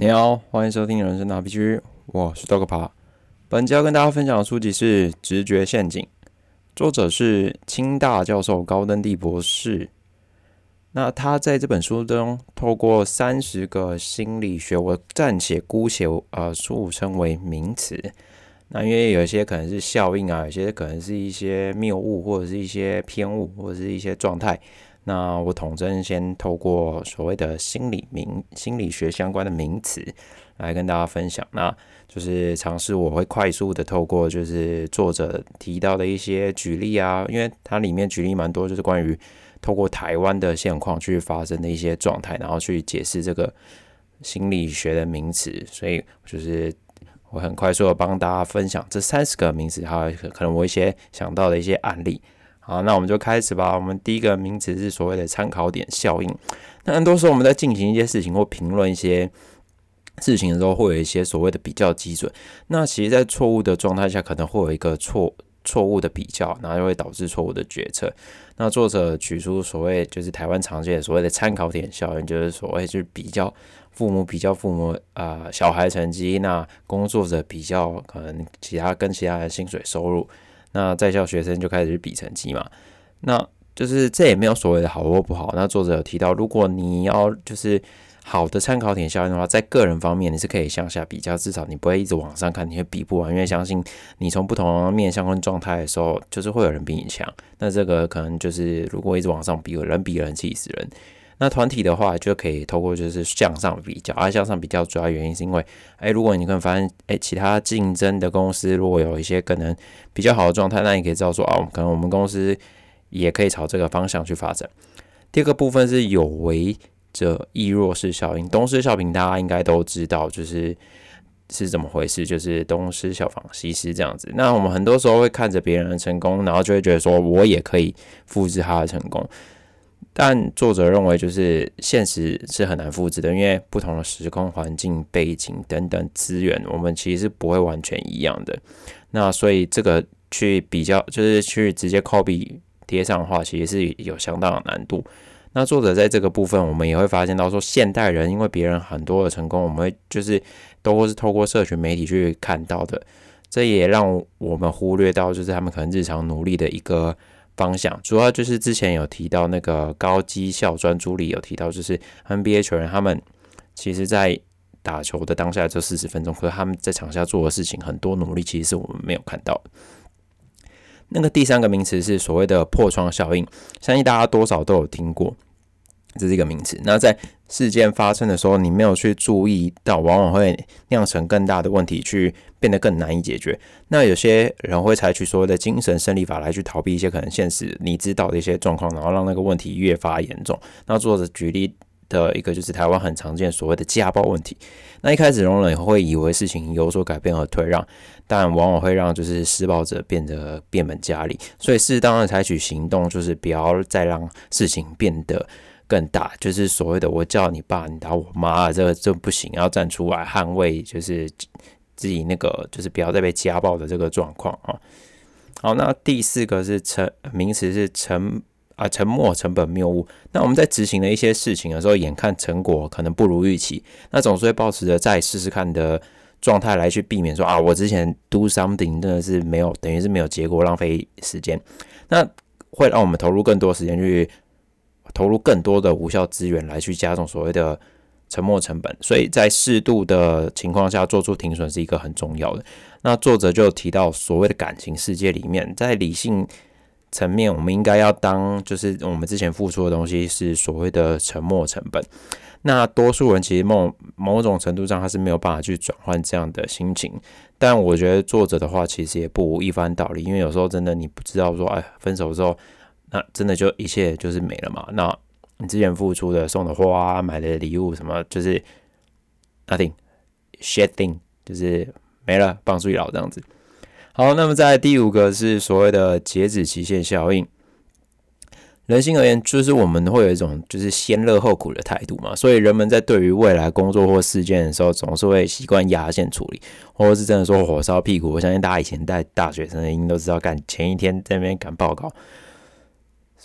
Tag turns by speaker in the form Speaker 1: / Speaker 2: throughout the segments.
Speaker 1: 你好，欢迎收听《人生大 P 区》，我是豆哥爬。本期要跟大家分享的书籍是《直觉陷阱》，作者是清大教授高登地博士。那他在这本书中，透过三十个心理学，我暂且姑且呃俗称为名词。那因为有一些可能是效应啊，有些可能是一些谬误，或者是一些偏误，或者是一些状态。那我统真先透过所谓的心理名心理学相关的名词来跟大家分享，那就是尝试我会快速的透过就是作者提到的一些举例啊，因为它里面举例蛮多，就是关于透过台湾的现况去发生的一些状态，然后去解释这个心理学的名词，所以就是我很快速的帮大家分享这三十个名词，还有可能我一些想到的一些案例。好，那我们就开始吧。我们第一个名词是所谓的参考点效应。那很多时候我们在进行一些事情或评论一些事情的时候，会有一些所谓的比较基准。那其实，在错误的状态下，可能会有一个错错误的比较，然后就会导致错误的决策。那作者举出所谓就是台湾常见的所谓的参考点效应，就是所谓就是比较父母比较父母啊小孩成绩，那工作者比较可能其他跟其他的薪水收入。那在校学生就开始比成绩嘛，那就是这也没有所谓的好或不好。那作者有提到，如果你要就是好的参考点效应的话，在个人方面你是可以向下比较，至少你不会一直往上看，你会比不完，因为相信你从不同面相关状态的时候，就是会有人比你强。那这个可能就是如果一直往上比，人比人气死人。那团体的话，就可以透过就是向上比较，而向上比较主要原因是因为，哎，如果你可能发现，哎，其他竞争的公司如果有一些可能比较好的状态，那你可以知道说，哦，可能我们公司也可以朝这个方向去发展。第二个部分是有为者亦若是效应，东施效颦，大家应该都知道，就是是怎么回事，就是东施效仿西施这样子。那我们很多时候会看着别人的成功，然后就会觉得说，我也可以复制他的成功。但作者认为，就是现实是很难复制的，因为不同的时空环境、背景等等资源，我们其实是不会完全一样的。那所以这个去比较，就是去直接 copy 贴上的话，其实是有相当的难度。那作者在这个部分，我们也会发现到说，现代人因为别人很多的成功，我们会就是都是透过社群媒体去看到的，这也让我们忽略到，就是他们可能日常努力的一个。方向主要就是之前有提到那个高绩效专注力，有提到就是 NBA 球员他们其实在打球的当下这四十分钟，可是他们在场下做的事情很多努力，其实是我们没有看到。那个第三个名词是所谓的破窗效应，相信大家多少都有听过。这是一个名词。那在事件发生的时候，你没有去注意到，往往会酿成更大的问题，去变得更难以解决。那有些人会采取所谓的精神胜利法来去逃避一些可能现实你知道的一些状况，然后让那个问题越发严重。那作者举例的一个就是台湾很常见所谓的家暴问题。那一开始容忍会以为事情有所改变和退让，但往往会让就是施暴者变得变本加厉。所以适当的采取行动，就是不要再让事情变得。更大就是所谓的我叫你爸，你打我妈，这个这不行，要站出来捍卫，就是自己那个就是不要再被家暴的这个状况啊。好，那第四个是沉名词是沉啊沉默成本谬误。那我们在执行的一些事情的时候，眼看成果可能不如预期，那总是会保持着再试试看的状态来去避免说啊，我之前 do something 真的是没有，等于是没有结果，浪费时间，那会让我们投入更多时间去。投入更多的无效资源来去加重所谓的沉没成本，所以在适度的情况下做出停损是一个很重要的。那作者就提到所谓的感情世界里面，在理性层面，我们应该要当就是我们之前付出的东西是所谓的沉没成本。那多数人其实某某种程度上他是没有办法去转换这样的心情，但我觉得作者的话其实也不无一番道理，因为有时候真的你不知道说，哎，分手之后。那真的就一切就是没了嘛？那你之前付出的、送的花、买的礼物什么，就是 nothing shit thing，就是没了，棒槌老这样子。好，那么在第五个是所谓的截止期限效应。人性而言，就是我们会有一种就是先乐后苦的态度嘛，所以人们在对于未来工作或事件的时候，总是会习惯压线处理，或者是真的说火烧屁股。我相信大家以前带大学生的应该都知道，干前一天在那边赶报告。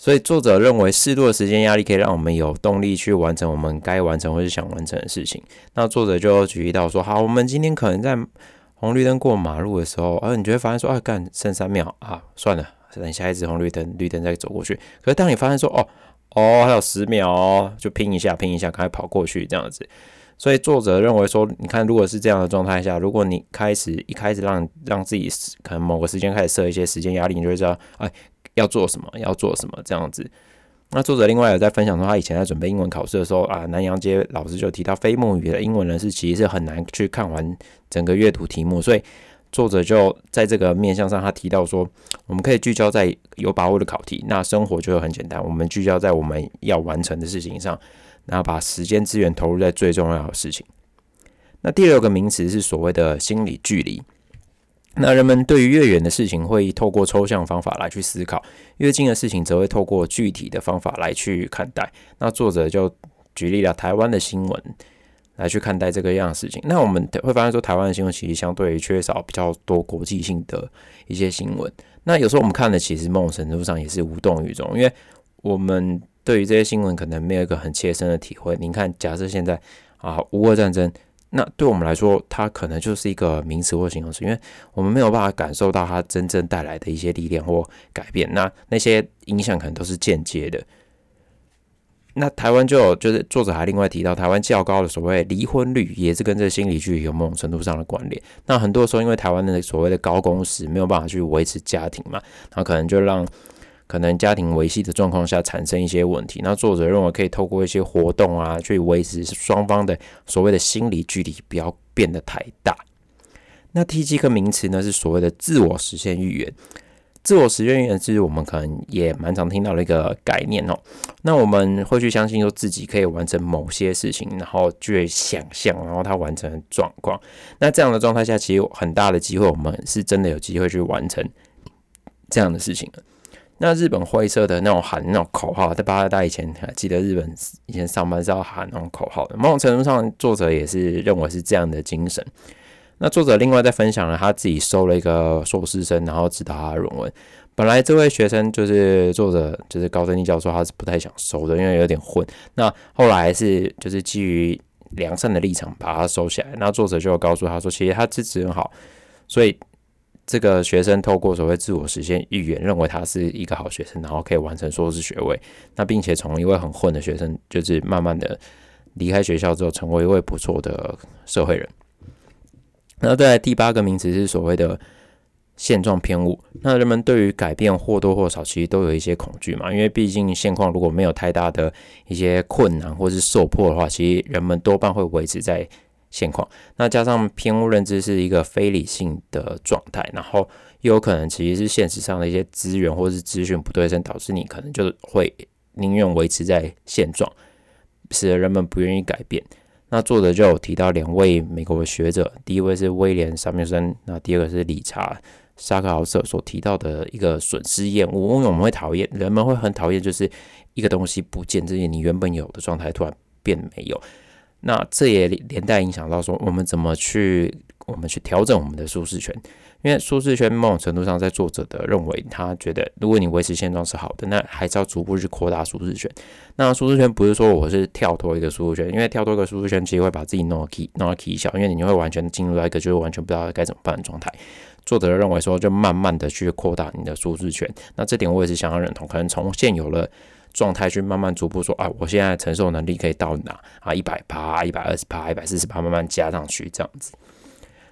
Speaker 1: 所以作者认为，适度的时间压力可以让我们有动力去完成我们该完成或是想完成的事情。那作者就举例到说，好，我们今天可能在红绿灯过马路的时候，啊，你就会发现说，啊，干剩三秒啊，算了，等下一次红绿灯，绿灯再走过去。可是当你发现说，哦，哦，还有十秒哦，就拼一下，拼一下，赶快跑过去这样子。所以作者认为说，你看，如果是这样的状态下，如果你开始一开始让让自己可能某个时间开始设一些时间压力，你就会知道，哎。要做什么？要做什么？这样子。那作者另外有在分享说，他以前在准备英文考试的时候啊，南洋街老师就提到，非母语的英文人士其实是很难去看完整个阅读题目。所以作者就在这个面向上，他提到说，我们可以聚焦在有把握的考题，那生活就会很简单。我们聚焦在我们要完成的事情上，然后把时间资源投入在最重要的事情。那第六个名词是所谓的心理距离。那人们对于越远的事情会透过抽象方法来去思考，越近的事情则会透过具体的方法来去看待。那作者就举例了台湾的新闻来去看待这个样的事情。那我们会发现说，台湾的新闻其实相对于缺少比较多国际性的一些新闻。那有时候我们看的其实某种程度上也是无动于衷，因为我们对于这些新闻可能没有一个很切身的体会。您看，假设现在啊，乌俄战争。那对我们来说，它可能就是一个名词或形容词，因为我们没有办法感受到它真正带来的一些力量或改变。那那些影响可能都是间接的。那台湾就有，就是作者还另外提到，台湾较高的所谓离婚率，也是跟这心理距离有某种程度上的关联。那很多时候，因为台湾的所谓的高工时，没有办法去维持家庭嘛，那可能就让。可能家庭维系的状况下产生一些问题，那作者认为可以透过一些活动啊，去维持双方的所谓的心理距离不要变得太大。那 T 七个名词呢是所谓的自我实现预言。自我实现预言是我们可能也蛮常听到的一个概念哦。那我们会去相信说自己可以完成某些事情，然后去想象，然后它完成状况。那这样的状态下，其实很大的机会，我们是真的有机会去完成这样的事情。那日本灰色的那种喊那种口号，在八二代以前，还记得日本以前上班是要喊那种口号的。某种程度上，作者也是认为是这样的精神。那作者另外在分享了他自己收了一个硕士生，然后指导他的论文。本来这位学生就是作者，就是高登利教授，他是不太想收的，因为有点混。那后来是就是基于良善的立场把他收下来。那作者就告诉他说，其实他资质很好，所以。这个学生透过所谓自我实现预言，认为他是一个好学生，然后可以完成硕士学位。那并且从一位很混的学生，就是慢慢的离开学校之后，成为一位不错的社会人。那在第八个名词是所谓的现状偏误。那人们对于改变或多或少其实都有一些恐惧嘛，因为毕竟现况如果没有太大的一些困难或是受迫的话，其实人们多半会维持在。现况，那加上偏误认知是一个非理性的状态，然后又有可能其实是现实上的一些资源或是资讯不对称，导致你可能就会宁愿维持在现状，使得人们不愿意改变。那作者就有提到两位美国的学者，第一位是威廉·萨缪森，那第二个是理查·沙克豪瑟所提到的一个损失厌恶。因为我们会讨厌，人们会很讨厌，就是一个东西不见，这些你原本有的状态突然变没有。那这也连带影响到说，我们怎么去我们去调整我们的舒适圈？因为舒适圈某种程度上，在作者的认为，他觉得如果你维持现状是好的，那还是要逐步去扩大舒适圈。那舒适圈不是说我是跳脱一个舒适圈，因为跳脱一个舒适圈，其实会把自己弄到 key 弄到 key 小，因为你会完全进入到一个就是完全不知道该怎么办的状态。作者认为说，就慢慢的去扩大你的舒适圈。那这点我也是相当认同，可能从现有了。状态去慢慢逐步说啊，我现在承受能力可以到哪啊？一百八、一百二十八、一百四十八，慢慢加上去这样子。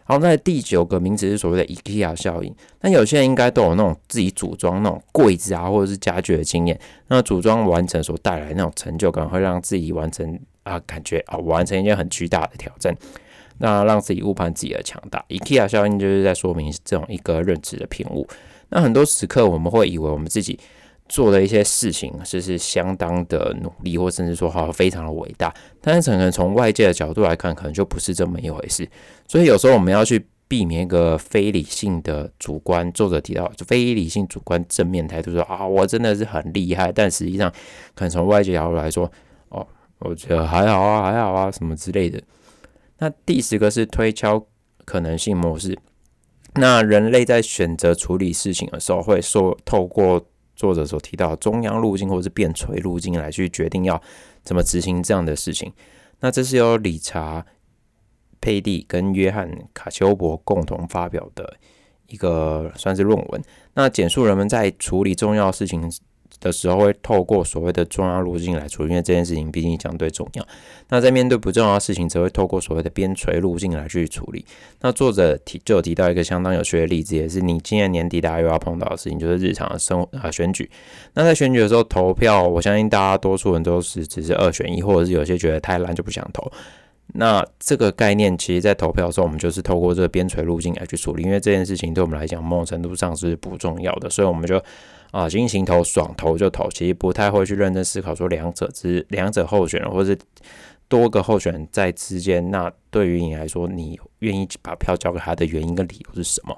Speaker 1: 好，那第九个名词是所谓的 IKEA 效应。那有些人应该都有那种自己组装那种柜子啊，或者是家具的经验。那组装完成所带来那种成就感，会让自己完成啊，感觉啊，完成一件很巨大的挑战。那让自己误判自己的强大。IKEA 效应就是在说明这种一个认知的偏误。那很多时刻我们会以为我们自己。做的一些事情，就是相当的努力，或甚至说好非常的伟大，但是可能从外界的角度来看，可能就不是这么一回事。所以有时候我们要去避免一个非理性的主观。作者提到，就非理性主观正面态度说啊，我真的是很厉害，但实际上可能从外界角度来说，哦，我觉得还好啊，还好啊，什么之类的。那第十个是推敲可能性模式。那人类在选择处理事情的时候，会说透过作者所提到中央路径或者是变垂路径来去决定要怎么执行这样的事情。那这是由理查佩蒂跟约翰卡丘伯共同发表的一个算是论文。那简述人们在处理重要事情。的时候会透过所谓的重要路径来处理，因为这件事情毕竟相对重要。那在面对不重要的事情，则会透过所谓的边陲路径来去处理。那作者提就有提到一个相当有趣的例子，也是你今年年底大家又要碰到的事情，就是日常的生啊选举。那在选举的时候投票，我相信大家多数人都是只是二选一，或者是有些觉得太烂就不想投。那这个概念，其实在投票的时候，我们就是透过这个边陲路径来去处理，因为这件事情对我们来讲，某种程度上是不重要的，所以我们就。啊，心情投，爽投就投，其实不太会去认真思考说两者之两者候选人，或是多个候选人在之间，那对于你来说，你愿意把票交给他的原因跟理由是什么？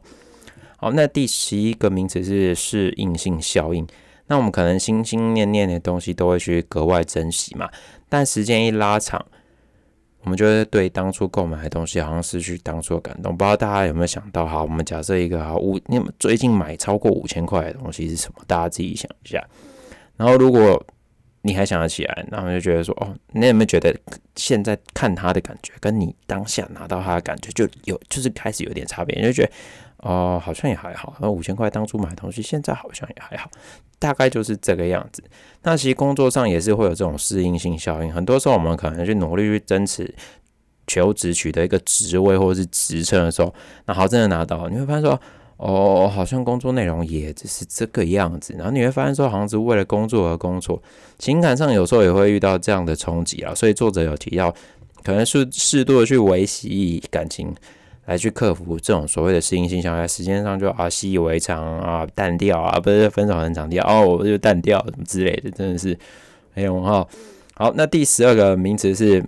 Speaker 1: 好，那第十一个名词是适应性效应。那我们可能心心念念的东西都会去格外珍惜嘛，但时间一拉长。我们就会对当初购买的东西好像失去当初的感动。不知道大家有没有想到？哈，我们假设一个哈五，你们最近买超过五千块的东西是什么？大家自己想一下。然后如果你还想得起来，然后就觉得说，哦，你有没有觉得现在看它的感觉，跟你当下拿到它的感觉就有，就是开始有点差别？你就觉得。哦，好像也还好。那五千块当初买东西，现在好像也还好，大概就是这个样子。那其实工作上也是会有这种适应性效应。很多时候我们可能去努力去争取求职取得一个职位或者是职称的时候，那好真的拿到，你会发现说，哦，好像工作内容也只是这个样子。然后你会发现说，好像是为了工作而工作，情感上有时候也会遇到这样的冲击啊。所以作者有提到，可能是适度的去维系感情。来去克服这种所谓的适应性相在时间上就啊习以为常啊淡掉啊，不是分手很长调哦，我就淡掉什么之类的，真的是很有哈。好，那第十二个名词是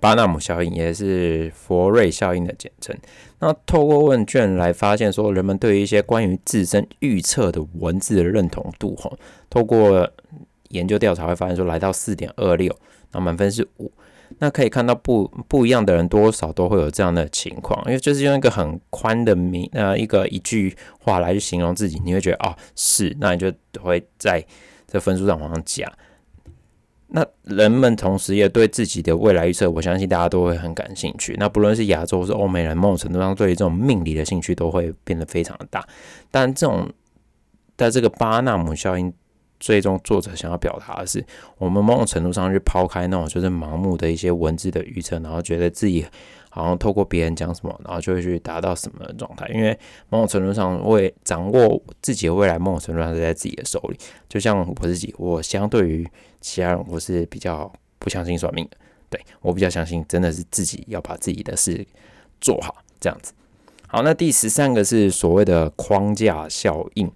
Speaker 1: 巴纳姆效应，也是佛瑞效应的简称。那透过问卷来发现，说人们对于一些关于自身预测的文字的认同度，哈，透过研究调查会发现说，来到四点二六，那满分是五。那可以看到不不一样的人多少都会有这样的情况，因为就是用一个很宽的名呃一个一句话来去形容自己，你会觉得哦是，那你就会在这分数上往上加。那人们同时也对自己的未来预测，我相信大家都会很感兴趣。那不论是亚洲是欧美人，某种程度上对于这种命理的兴趣都会变得非常的大。但这种在这个巴纳姆效应。最终，作者想要表达的是，我们某种程度上去抛开那种就是盲目的一些文字的预测，然后觉得自己好像透过别人讲什么，然后就会去达到什么的状态。因为某种程度上，为掌握自己的未来，某种程度上是在自己的手里。就像我自己，我相对于其他人，我是比较不相信算命的。对我比较相信，真的是自己要把自己的事做好，这样子。好，那第十三个是所谓的框架效应。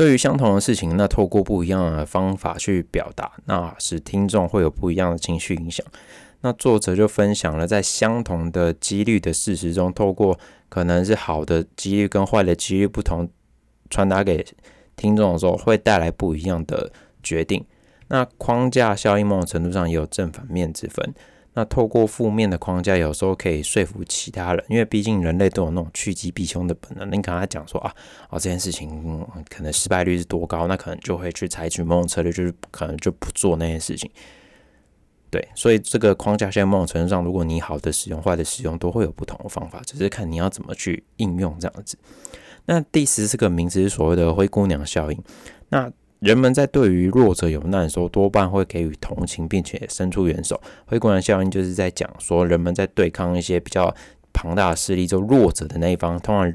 Speaker 1: 对于相同的事情，那透过不一样的方法去表达，那使听众会有不一样的情绪影响。那作者就分享了，在相同的几率的事实中，透过可能是好的几率跟坏的几率不同，传达给听众的时候，会带来不一样的决定。那框架效应某种程度上也有正反面之分。那透过负面的框架，有时候可以说服其他人，因为毕竟人类都有那种趋吉避凶的本能。你跟他讲说啊，哦这件事情可能失败率是多高，那可能就会去采取某种策略，就是可能就不做那件事情。对，所以这个框架现在某种程度上，如果你好的使用、坏的使用，都会有不同的方法，只是看你要怎么去应用这样子。那第十四个名词是所谓的灰姑娘效应。那人们在对于弱者有难的时候，多半会给予同情，并且伸出援手。灰姑娘效应就是在讲说，人们在对抗一些比较庞大的势力，就弱者的那一方，通常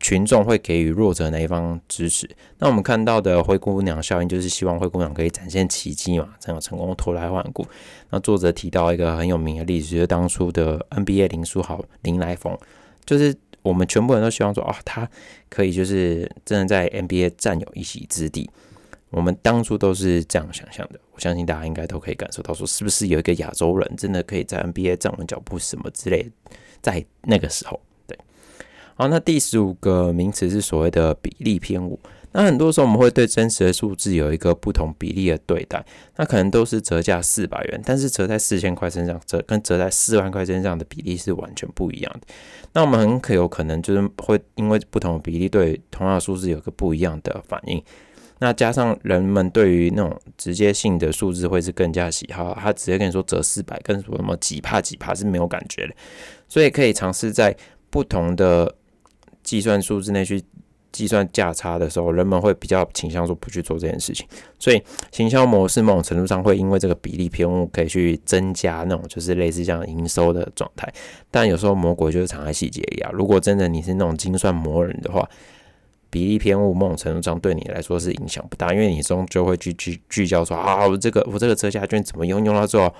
Speaker 1: 群众会给予弱者那一方支持。那我们看到的灰姑娘效应，就是希望灰姑娘可以展现奇迹嘛，这样成功脱胎换骨。那作者提到一个很有名的例子，就是当初的 NBA 林书豪林来疯，就是我们全部人都希望说，啊，他可以就是真的在 NBA 占有一席之地。我们当初都是这样想象的，我相信大家应该都可以感受到，说是不是有一个亚洲人真的可以在 NBA 站稳脚步什么之类，在那个时候，对。好，那第十五个名词是所谓的比例偏误。那很多时候我们会对真实的数字有一个不同比例的对待，那可能都是折价四百元，但是折在四千块身上，折跟折在四万块身上的比例是完全不一样的。那我们很可有可能就是会因为不同的比例对同样的数字有个不一样的反应。那加上人们对于那种直接性的数字会是更加喜好，他直接跟你说折四百，跟说什么几帕几帕是没有感觉的，所以可以尝试在不同的计算数字内去计算价差的时候，人们会比较倾向说不去做这件事情。所以行销模式某种程度上会因为这个比例偏误，可以去增加那种就是类似像营收的状态。但有时候魔鬼就是藏在细节里啊！如果真的你是那种精算魔人的话，比例偏误，某种程度上对你来说是影响不大，因为你终究会去聚聚焦说啊，我这个我这个车价券怎么用，用到最后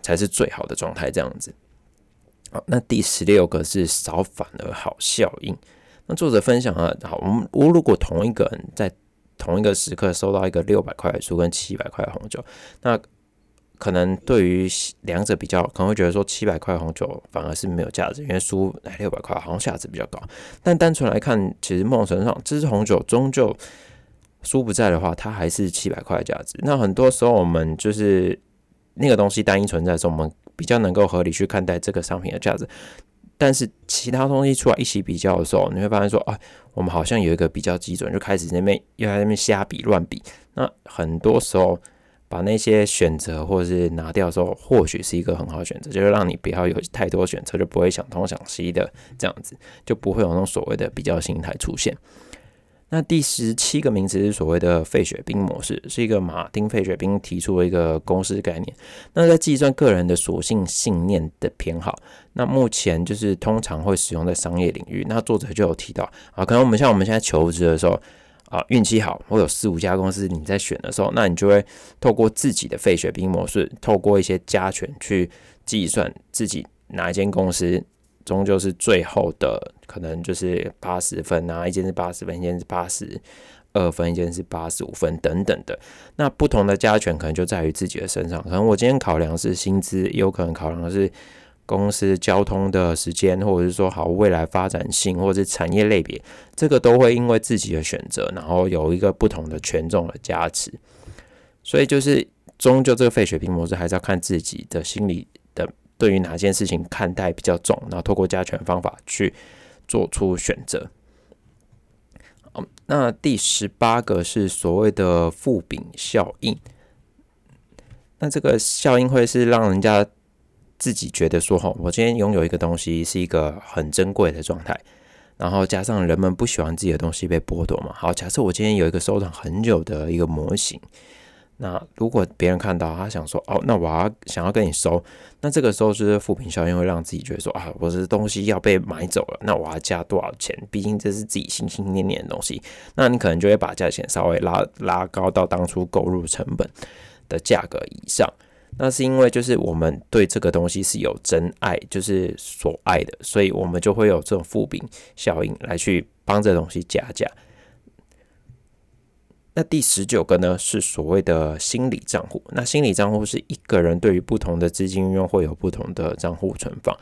Speaker 1: 才是最好的状态，这样子。好，那第十六个是少反而好效应。那作者分享了，好，我们我如果同一个人在同一个时刻收到一个六百块的书跟七百块的红酒，那可能对于两者比较，可能会觉得说七百块红酒反而是没有价值，因为输六百块好像价值比较高。但单纯来看，其实梦神上这支红酒终究书不在的话，它还是七百块的价值。那很多时候我们就是那个东西单一存在的时候，我们比较能够合理去看待这个商品的价值。但是其他东西出来一起比较的时候，你会发现说啊，我们好像有一个比较基准，就开始那边又在那边瞎比乱比。那很多时候。把那些选择或者是拿掉的时候，或许是一个很好的选择，就是让你不要有太多选择，就不会想东想西的这样子，就不会有那种所谓的比较心态出现。那第十七个名词是所谓的费雪冰模式，是一个马丁费雪冰提出的一个公司概念。那在计算个人的属性信念的偏好，那目前就是通常会使用在商业领域。那作者就有提到啊，可能我们像我们现在求职的时候。啊，运气好，会有四五家公司你在选的时候，那你就会透过自己的费雪冰模式，透过一些加权去计算自己哪一间公司终究是最后的，可能就是八十分啊，一间是八十分，一间是八十二分，一间是八十五分等等的。那不同的加权可能就在于自己的身上，可能我今天考量是薪资，也有可能考量的是。公司交通的时间，或者是说好未来发展性，或者是产业类别，这个都会因为自己的选择，然后有一个不同的权重的加持。所以就是终究这个废血瓶模式，还是要看自己的心理对于哪件事情看待比较重，然后透过加权方法去做出选择。那第十八个是所谓的负饼效应。那这个效应会是让人家。自己觉得说哈，我今天拥有一个东西是一个很珍贵的状态，然后加上人们不喜欢自己的东西被剥夺嘛。好，假设我今天有一个收藏很久的一个模型，那如果别人看到他想说哦，那我要想要跟你收，那这个时候就是负评效应会让自己觉得说啊，我的东西要被买走了，那我要加多少钱？毕竟这是自己心心念念的东西，那你可能就会把价钱稍微拉拉高到当初购入成本的价格以上。那是因为就是我们对这个东西是有真爱，就是所爱的，所以我们就会有这种负饼效应来去帮这东西加价。那第十九个呢是所谓的心理账户。那心理账户是一个人对于不同的资金运用会有不同的账户存放。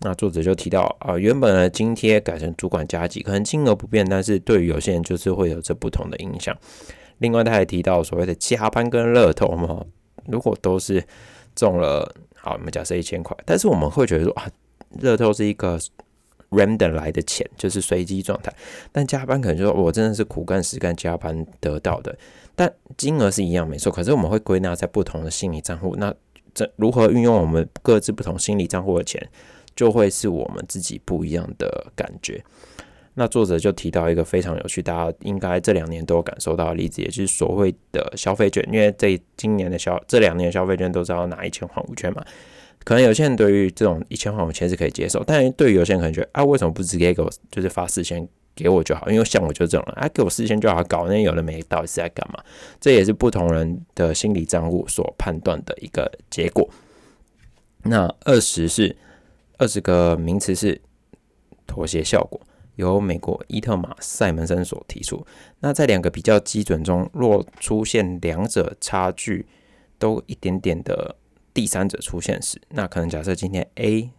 Speaker 1: 那作者就提到啊，原本的津贴改成主管加急，可能金额不变，但是对于有些人就是会有这不同的影响。另外他还提到所谓的加班跟乐透嘛。如果都是中了，好，我们假设一千块，但是我们会觉得说啊，乐透是一个 random 来的钱，就是随机状态。但加班可能就说我真的是苦干实干加班得到的，但金额是一样没错。可是我们会归纳在不同的心理账户，那这如何运用我们各自不同心理账户的钱，就会是我们自己不一样的感觉。那作者就提到一个非常有趣，大家应该这两年都有感受到的例子，也就是所谓的消费券。因为这今年的消这两年消费券都知道拿一千换五千嘛，可能有些人对于这种一千换五千是可以接受，但对于有些人可能觉得啊，为什么不直接给我就是发四千给我就好？因为像我就这种人啊，给我四千就好，搞那有的没到底是在干嘛？这也是不同人的心理账户所判断的一个结果。那二十是二十个名词是妥协效果。由美国伊特马塞门森所提出。那在两个比较基准中，若出现两者差距都一点点的第三者出现时，那可能假设今天 A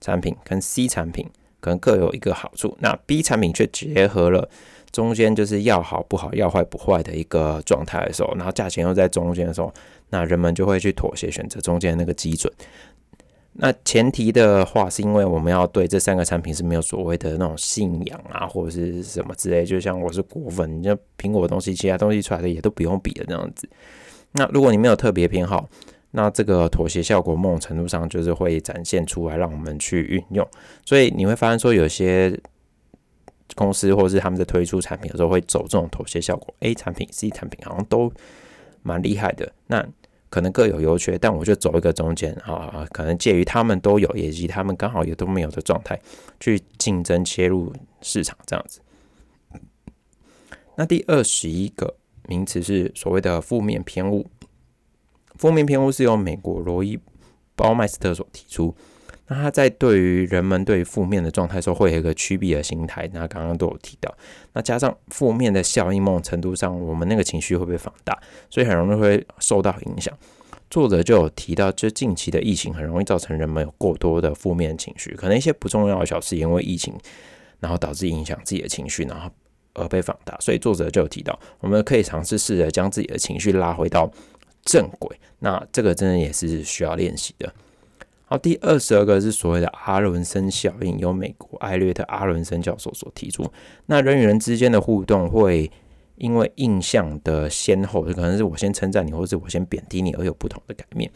Speaker 1: 产品跟 C 产品可能各有一个好处。那 B 产品却结合了中间就是要好不好、要坏不坏的一个状态的时候，然后价钱又在中间的时候，那人们就会去妥协，选择中间那个基准。那前提的话，是因为我们要对这三个产品是没有所谓的那种信仰啊，或者是什么之类。就像我是果粉，你像苹果的东西，其他东西出来的也都不用比的那样子。那如果你没有特别偏好，那这个妥协效果某种程度上就是会展现出来，让我们去运用。所以你会发现说，有些公司或是他们在推出产品的时候，会走这种妥协效果。A 产品、C 产品好像都蛮厉害的。那可能各有优缺，但我就走一个中间啊，可能介于他们都有，以及他们刚好也都没有的状态，去竞争切入市场这样子。那第二十一个名词是所谓的负面偏误。负面偏误是由美国罗伊鲍麦斯特所提出。那他在对于人们对负面的状态时候，会有一个趋避的心态。那刚刚都有提到，那加上负面的效应，某种程度上，我们那个情绪会被放大，所以很容易会受到影响。作者就有提到，就近期的疫情很容易造成人们有过多的负面情绪，可能一些不重要的小事，因为疫情，然后导致影响自己的情绪，然后而被放大。所以作者就有提到，我们可以尝试试着将自己的情绪拉回到正轨。那这个真的也是需要练习的。好，第二十二个是所谓的阿伦森效应，由美国艾略特阿伦森教授所提出。那人与人之间的互动会因为印象的先后，就可能是我先称赞你，或者我先贬低你，而有不同的改变。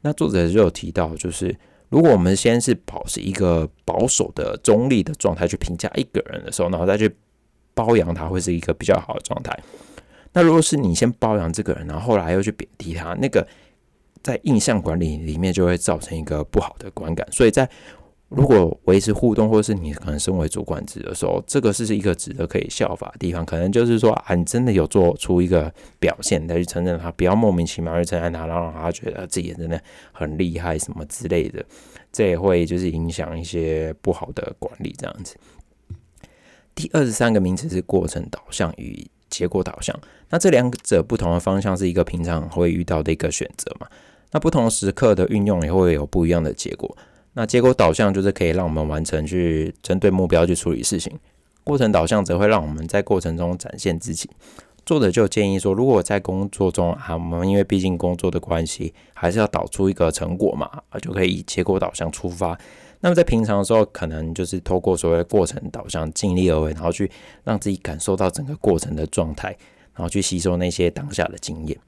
Speaker 1: 那作者就有提到，就是如果我们先是保持一个保守的中立的状态去评价一个人的时候，然后再去包养他，会是一个比较好的状态。那如果是你先包养这个人，然后后来又去贬低他，那个。在印象管理里面就会造成一个不好的观感，所以在如果维持互动，或者是你可能身为主管职的时候，这个是一个值得可以效法的地方。可能就是说啊，你真的有做出一个表现，再去承认他，不要莫名其妙去承认他，然后让他觉得自己真的很厉害什么之类的，这也会就是影响一些不好的管理这样子。第二十三个名词是过程导向与结果导向，那这两者不同的方向是一个平常会遇到的一个选择嘛？那不同时刻的运用也会有不一样的结果。那结果导向就是可以让我们完成去针对目标去处理事情，过程导向则会让我们在过程中展现自己。作者就建议说，如果在工作中啊，我们因为毕竟工作的关系，还是要导出一个成果嘛，啊，就可以以结果导向出发。那么在平常的时候，可能就是透过所谓的过程导向，尽力而为，然后去让自己感受到整个过程的状态，然后去吸收那些当下的经验。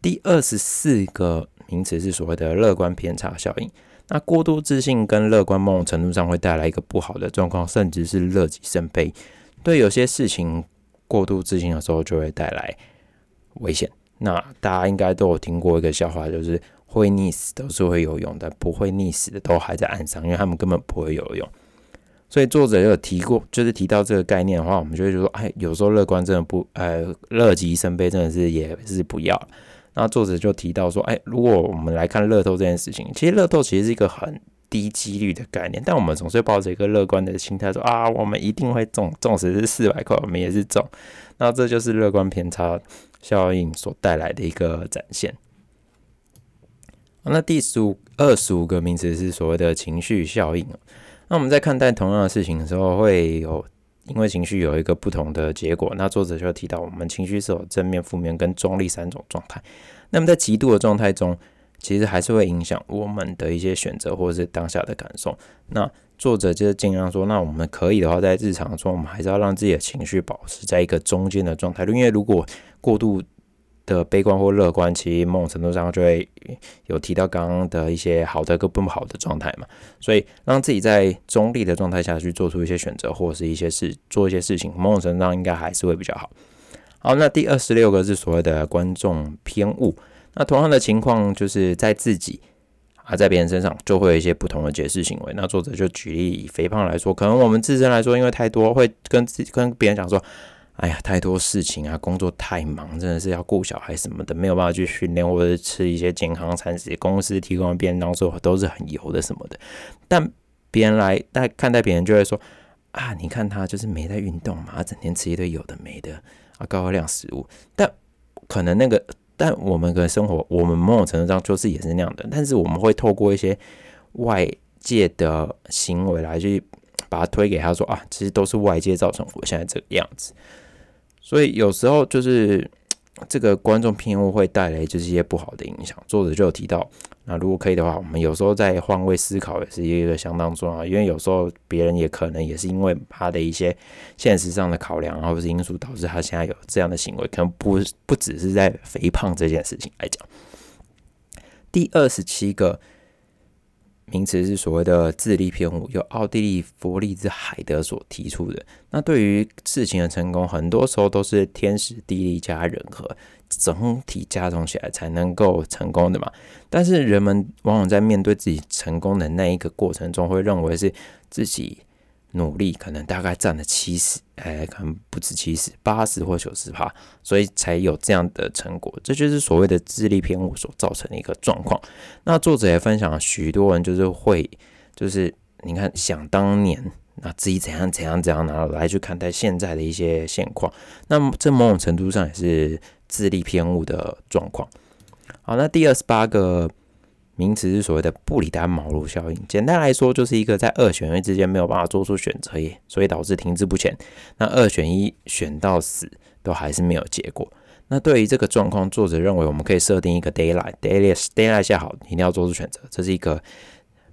Speaker 1: 第二十四个名词是所谓的乐观偏差效应。那过度自信跟乐观某种程度上会带来一个不好的状况，甚至是乐极生悲。对有些事情过度自信的时候，就会带来危险。那大家应该都有听过一个笑话，就是会溺死都是会游泳，但不会溺死的都还在岸上，因为他们根本不会游泳。所以作者有提过，就是提到这个概念的话，我们就会说，哎，有时候乐观真的不，呃，乐极生悲真的是也是不要。那作者就提到说，哎，如果我们来看乐透这件事情，其实乐透其实是一个很低几率的概念，但我们总是抱着一个乐观的心态说，啊，我们一定会中，纵使是四百块，我们也是中。那这就是乐观偏差效应所带来的一个展现。那第十五、二十五个名词是所谓的情绪效应。那我们在看待同样的事情的时候，会有。因为情绪有一个不同的结果，那作者就提到，我们情绪是有正面、负面跟中立三种状态。那么在极度的状态中，其实还是会影响我们的一些选择或者是当下的感受。那作者就是尽量说，那我们可以的话，在日常中，我们还是要让自己的情绪保持在一个中间的状态，因为如果过度。的悲观或乐观，其实某种程度上就会有提到刚刚的一些好的跟不好的状态嘛，所以让自己在中立的状态下去做出一些选择或是一些事做一些事情，某种程度上应该还是会比较好。好，那第二十六个是所谓的观众偏误，那同样的情况就是在自己啊在别人身上就会有一些不同的解释行为。那作者就举例以肥胖来说，可能我们自身来说，因为太多会跟自己跟别人讲说。哎呀，太多事情啊，工作太忙，真的是要顾小孩什么的，没有办法去训练或者吃一些健康餐食。公司提供的便当说都是很油的什么的，但别人来但看待别人就会说啊，你看他就是没在运动嘛，整天吃一堆有的没的啊，高热量食物。但可能那个，但我们的生活，我们某种程度上就是也是那样的，但是我们会透过一些外界的行为来去。把它推给他说啊，其实都是外界造成我现在这个样子。所以有时候就是 这个观众偏误会带来就是一些不好的影响。作者就有提到，那如果可以的话，我们有时候在换位思考也是一个相当重要，因为有时候别人也可能也是因为他的一些现实上的考量或者是因素导致他现在有这样的行为，可能不不只是在肥胖这件事情来讲。第二十七个。名词是所谓的智力偏误，由奥地利弗利兹海德所提出的。那对于事情的成功，很多时候都是天时地利加人和，整体加总起来才能够成功的嘛。但是人们往往在面对自己成功的那一个过程中，会认为是自己。努力可能大概占了七十，哎，可能不止七十，八十或九十趴，所以才有这样的成果。这就是所谓的智力偏误所造成的一个状况。那作者也分享了许多人就是会，就是你看想当年，那自己怎样怎样怎样拿来去看待现在的一些现况，那么这某种程度上也是智力偏误的状况。好，那第二十八个。名词是所谓的布里丹茅庐效应，简单来说就是一个在二选一之间没有办法做出选择耶，所以导致停滞不前。那二选一选到死都还是没有结果。那对于这个状况，作者认为我们可以设定一个 d a y l i g h t d a y l i g h t d a y l i g h t 下好，一定要做出选择。这是一个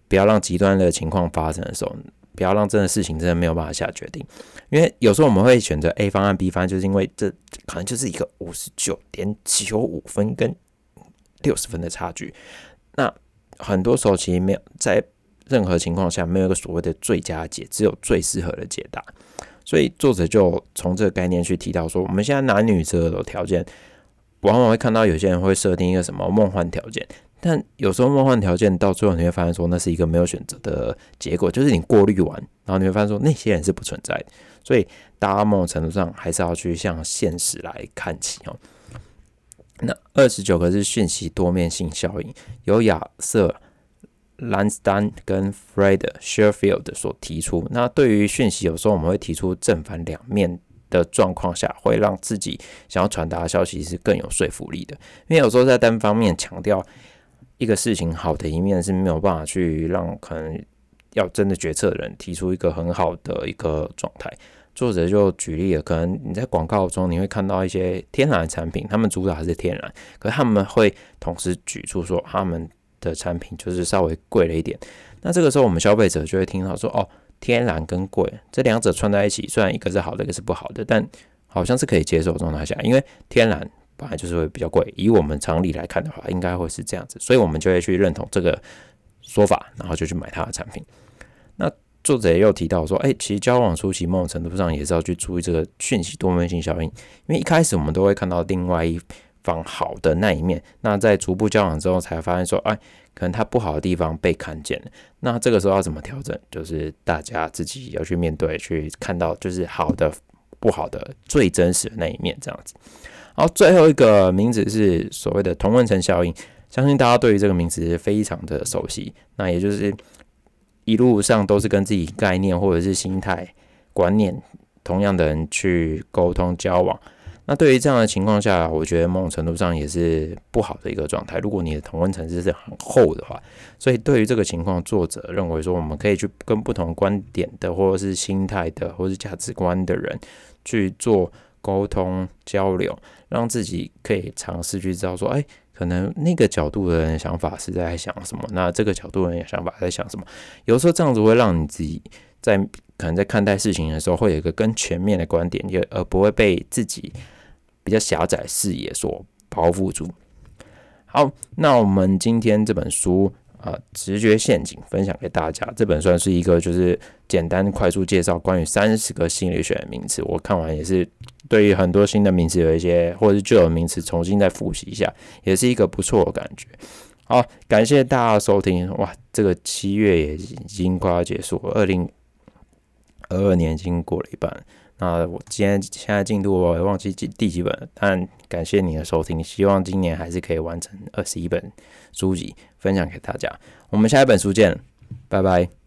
Speaker 1: 不要让极端的情况发生的时候，不要让真的事情真的没有办法下决定。因为有时候我们会选择 A 方案、B 方案，就是因为这可能就是一个五十九点九五分跟六十分的差距。那很多时候其实没有在任何情况下没有一个所谓的最佳解，只有最适合的解答。所以作者就从这个概念去提到说，我们现在男女择偶条件，往往会看到有些人会设定一个什么梦幻条件，但有时候梦幻条件到最后你会发现说，那是一个没有选择的结果，就是你过滤完，然后你会发现说那些人是不存在的。所以大家某种程度上还是要去向现实来看齐哦。那二十九个是讯息多面性效应，由亚瑟兰斯丹跟 Fred Sherfield 所提出。那对于讯息，有时候我们会提出正反两面的状况下，会让自己想要传达的消息是更有说服力的。因为有时候在单方面强调一个事情好的一面，是没有办法去让可能要真的决策的人提出一个很好的一个状态。作者就举例了，可能你在广告中你会看到一些天然产品，他们主打是天然，可是他们会同时举出说他们的产品就是稍微贵了一点。那这个时候我们消费者就会听到说，哦，天然跟贵这两者串在一起，虽然一个是好的，一个是不好的，但好像是可以接受状态下，因为天然本来就是会比较贵，以我们常理来看的话，应该会是这样子，所以我们就会去认同这个说法，然后就去买它的产品。那作者也有提到说，哎，其实交往初期某种程度上也是要去注意这个讯息多面性效应，因为一开始我们都会看到另外一方好的那一面，那在逐步交往之后才发现说，哎，可能他不好的地方被看见了，那这个时候要怎么调整？就是大家自己要去面对，去看到就是好的、不好的、最真实的那一面这样子。好，最后一个名字是所谓的同温层效应，相信大家对于这个名词非常的熟悉，那也就是。一路上都是跟自己概念或者是心态观念同样的人去沟通交往，那对于这样的情况下，我觉得某种程度上也是不好的一个状态。如果你的同温层次是很厚的话，所以对于这个情况，作者认为说，我们可以去跟不同观点的，或者是心态的，或者是价值观的人去做沟通交流，让自己可以尝试去知道说，哎。可能那个角度的人想法是在想什么？那这个角度的人想法在想什么？有时候这样子会让你自己在可能在看待事情的时候，会有一个更全面的观点，也而不会被自己比较狭窄视野所包覆住。好，那我们今天这本书。啊，直觉陷阱分享给大家。这本算是一个就是简单快速介绍关于三十个心理学的名词。我看完也是对于很多新的名词有一些，或者是旧的名词重新再复习一下，也是一个不错的感觉。好，感谢大家收听。哇，这个七月也已经快要结束，二零二二年已经过了一半。那我今天现在进度我也忘记第第几本，但感谢你的收听，希望今年还是可以完成二十一本书籍分享给大家。我们下一本书见，拜拜。